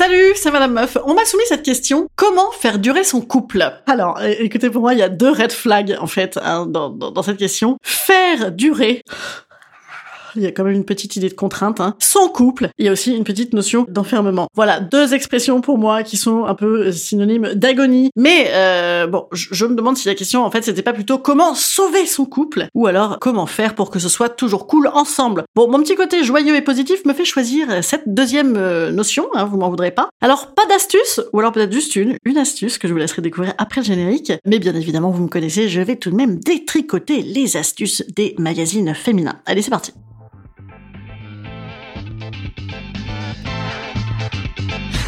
Salut, c'est Madame Meuf. On m'a soumis cette question. Comment faire durer son couple? Alors, écoutez, pour moi, il y a deux red flags, en fait, hein, dans cette question. Faire durer il y a quand même une petite idée de contrainte. Hein. Son couple, il y a aussi une petite notion d'enfermement. Voilà, deux expressions pour moi qui sont un peu euh, synonymes d'agonie. Mais euh, bon, je, je me demande si la question, en fait, c'était pas plutôt comment sauver son couple, ou alors comment faire pour que ce soit toujours cool ensemble. Bon, mon petit côté joyeux et positif me fait choisir cette deuxième euh, notion, hein, vous m'en voudrez pas. Alors, pas d'astuce, ou alors peut-être juste une, une astuce que je vous laisserai découvrir après le générique. Mais bien évidemment, vous me connaissez, je vais tout de même détricoter les astuces des magazines féminins. Allez, c'est parti.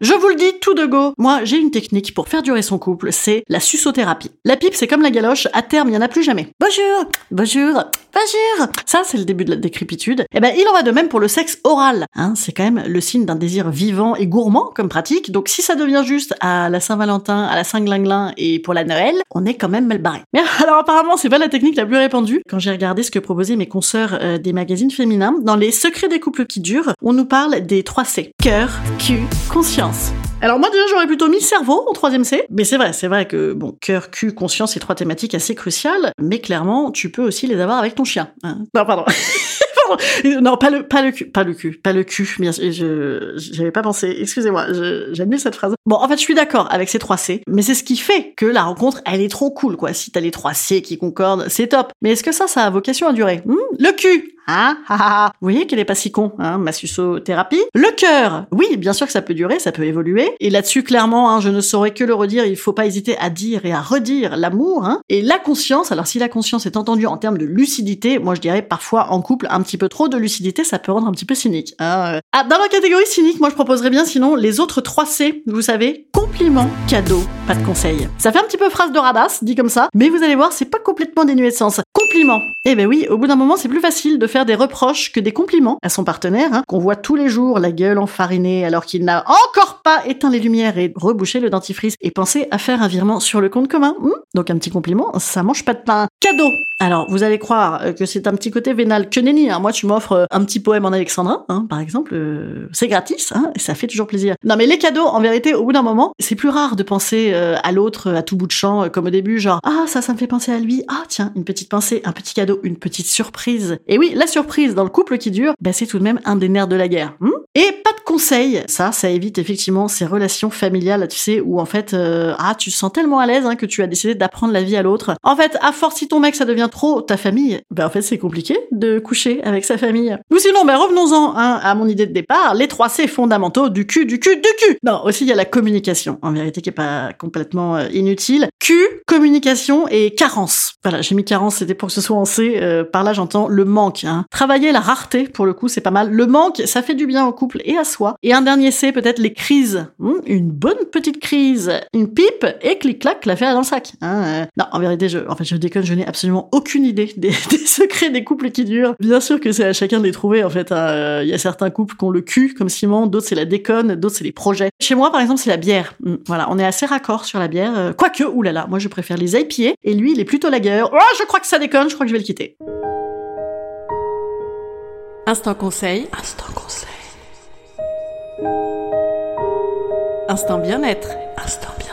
Je vous le dis tout de go, moi j'ai une technique pour faire durer son couple, c'est la suçothérapie. La pipe c'est comme la galoche, à terme il n'y en a plus jamais. Bonjour, bonjour, bonjour. Ça c'est le début de la décrépitude. Et ben il en va de même pour le sexe oral. Hein, c'est quand même le signe d'un désir vivant et gourmand comme pratique, donc si ça devient juste à la Saint-Valentin, à la Saint-Glinglin et pour la Noël, on est quand même mal barré. Mais alors apparemment c'est pas la technique la plus répandue. Quand j'ai regardé ce que proposaient mes consoeurs euh, des magazines féminins, dans les secrets des couples qui durent, on nous parle des 3 C. Cœur, cul, conscience. Alors moi déjà j'aurais plutôt mis cerveau en troisième C, mais c'est vrai, c'est vrai que bon cœur, cul, conscience, c'est trois thématiques assez cruciales, mais clairement tu peux aussi les avoir avec ton chien. Hein. Non pardon. Non, pas le, pas le cul, pas le cul, pas le cul. Bien, je, j'avais pas pensé. Excusez-moi, j'annule cette phrase. Bon, en fait, je suis d'accord avec ces trois C, mais c'est ce qui fait que la rencontre, elle est trop cool, quoi. Si t'as les trois C qui concordent, c'est top. Mais est-ce que ça, ça a vocation à durer? Hmm? Le cul, Ah, ah. Vous voyez qu'elle est pas si con, hein, ma suçothérapie. Le cœur, oui, bien sûr que ça peut durer, ça peut évoluer. Et là-dessus, clairement, hein, je ne saurais que le redire, il faut pas hésiter à dire et à redire l'amour. Hein. Et la conscience, alors si la conscience est entendue en termes de lucidité, moi je dirais parfois en couple, un petit peu trop de lucidité, ça peut rendre un petit peu cynique. Ah, dans la catégorie cynique, moi je proposerais bien sinon les autres 3 C, vous savez, compliment, cadeau, pas de conseil. Ça fait un petit peu phrase de radasse, dit comme ça, mais vous allez voir, c'est pas complètement dénué de sens. Compliment. Eh ben oui, au bout d'un moment, c'est plus facile de faire des reproches que des compliments à son partenaire, hein, qu'on voit tous les jours la gueule enfarinée alors qu'il n'a encore pas éteint les lumières et rebouché le dentifrice et pensé à faire un virement sur le compte commun. Hmm? Donc un petit compliment, ça mange pas de pain. Cadeau. Alors, vous allez croire euh, que c'est un petit côté vénal que nenni. Hein. Moi, tu m'offres euh, un petit poème en alexandrin, hein, par exemple, euh, c'est gratis, hein, ça fait toujours plaisir. Non, mais les cadeaux, en vérité, au bout d'un moment, c'est plus rare de penser euh, à l'autre à tout bout de champ, comme au début, genre ah ça, ça me fait penser à lui. Ah tiens, une petite pensée, un petit cadeau, une petite surprise. Et oui, la surprise dans le couple qui dure, ben, c'est tout de même un des nerfs de la guerre. hmm et pas de conseils. Ça, ça évite effectivement ces relations familiales, tu sais, où en fait, euh, ah, tu te sens tellement à l'aise hein, que tu as décidé d'apprendre la vie à l'autre. En fait, à force, si ton mec, ça devient trop ta famille, ben en fait, c'est compliqué de coucher avec sa famille. Ou sinon, ben revenons-en hein, à mon idée de départ, les trois C fondamentaux du cul, du cul, du cul. Non, aussi il y a la communication, en vérité, qui est pas complètement euh, inutile. Q, communication et carence. Voilà, j'ai mis carence, c'était pour que ce soit en C. euh, par là, j'entends le manque. Hein. Travailler la rareté, pour le coup, c'est pas mal. Le manque, ça fait du bien au couple et à soi. Et un dernier C, peut-être les crises. Hmm, une bonne petite crise, une pipe et clic-clac, l'affaire est dans le sac. Hein, euh. Non, en vérité, je, en fait, je déconne, je n'ai absolument aucune idée des, des secrets des couples qui durent. Bien sûr que c'est à chacun de les trouver, en fait. hein. Euh, Il y a certains couples qui ont le cul, comme Simon, d'autres c'est la déconne, d'autres c'est les projets. Chez moi, par exemple, c'est la bière. Hmm, Voilà, on est assez raccord sur la bière. Euh, Quoique, oulala, moi je préfère les IPA et lui, il est plutôt lager. Oh, je crois que ça déconne, je crois que je vais le quitter. Instant conseil. Instant conseil. Instant bien-être. Instant bien-être.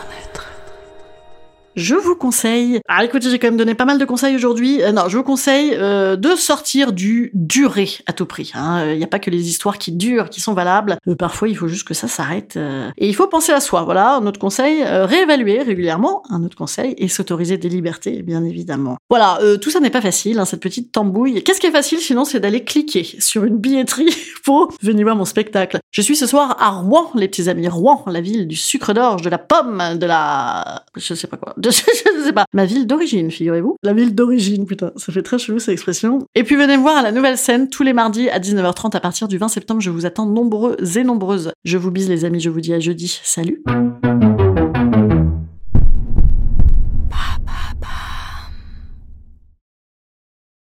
Je vous conseille. Ah, écoutez, j'ai quand même donné pas mal de conseils aujourd'hui. Euh, non, je vous conseille euh, de sortir du durer à tout prix. Il hein. n'y a pas que les histoires qui durent, qui sont valables. Euh, parfois, il faut juste que ça s'arrête. Et il faut penser à soi. Voilà, un autre conseil. réévaluer régulièrement. Un autre conseil. Et s'autoriser des libertés, bien évidemment. Voilà, tout ça n'est pas facile, hein, cette petite tambouille. Qu'est-ce qui est facile sinon, c'est d'aller cliquer sur une billetterie pour venir voir mon spectacle. Je suis ce soir à Rouen, les petits amis. Rouen, la ville du sucre d'orge, de la pomme, de la... Je sais pas quoi je ne sais pas. Ma ville d'origine, figurez-vous. La ville d'origine, putain, ça fait très chelou cette expression. Et puis venez me voir à la nouvelle scène tous les mardis à 19h30 à partir du 20 septembre. Je vous attends nombreux et nombreuses. Je vous bise les amis, je vous dis à jeudi. Salut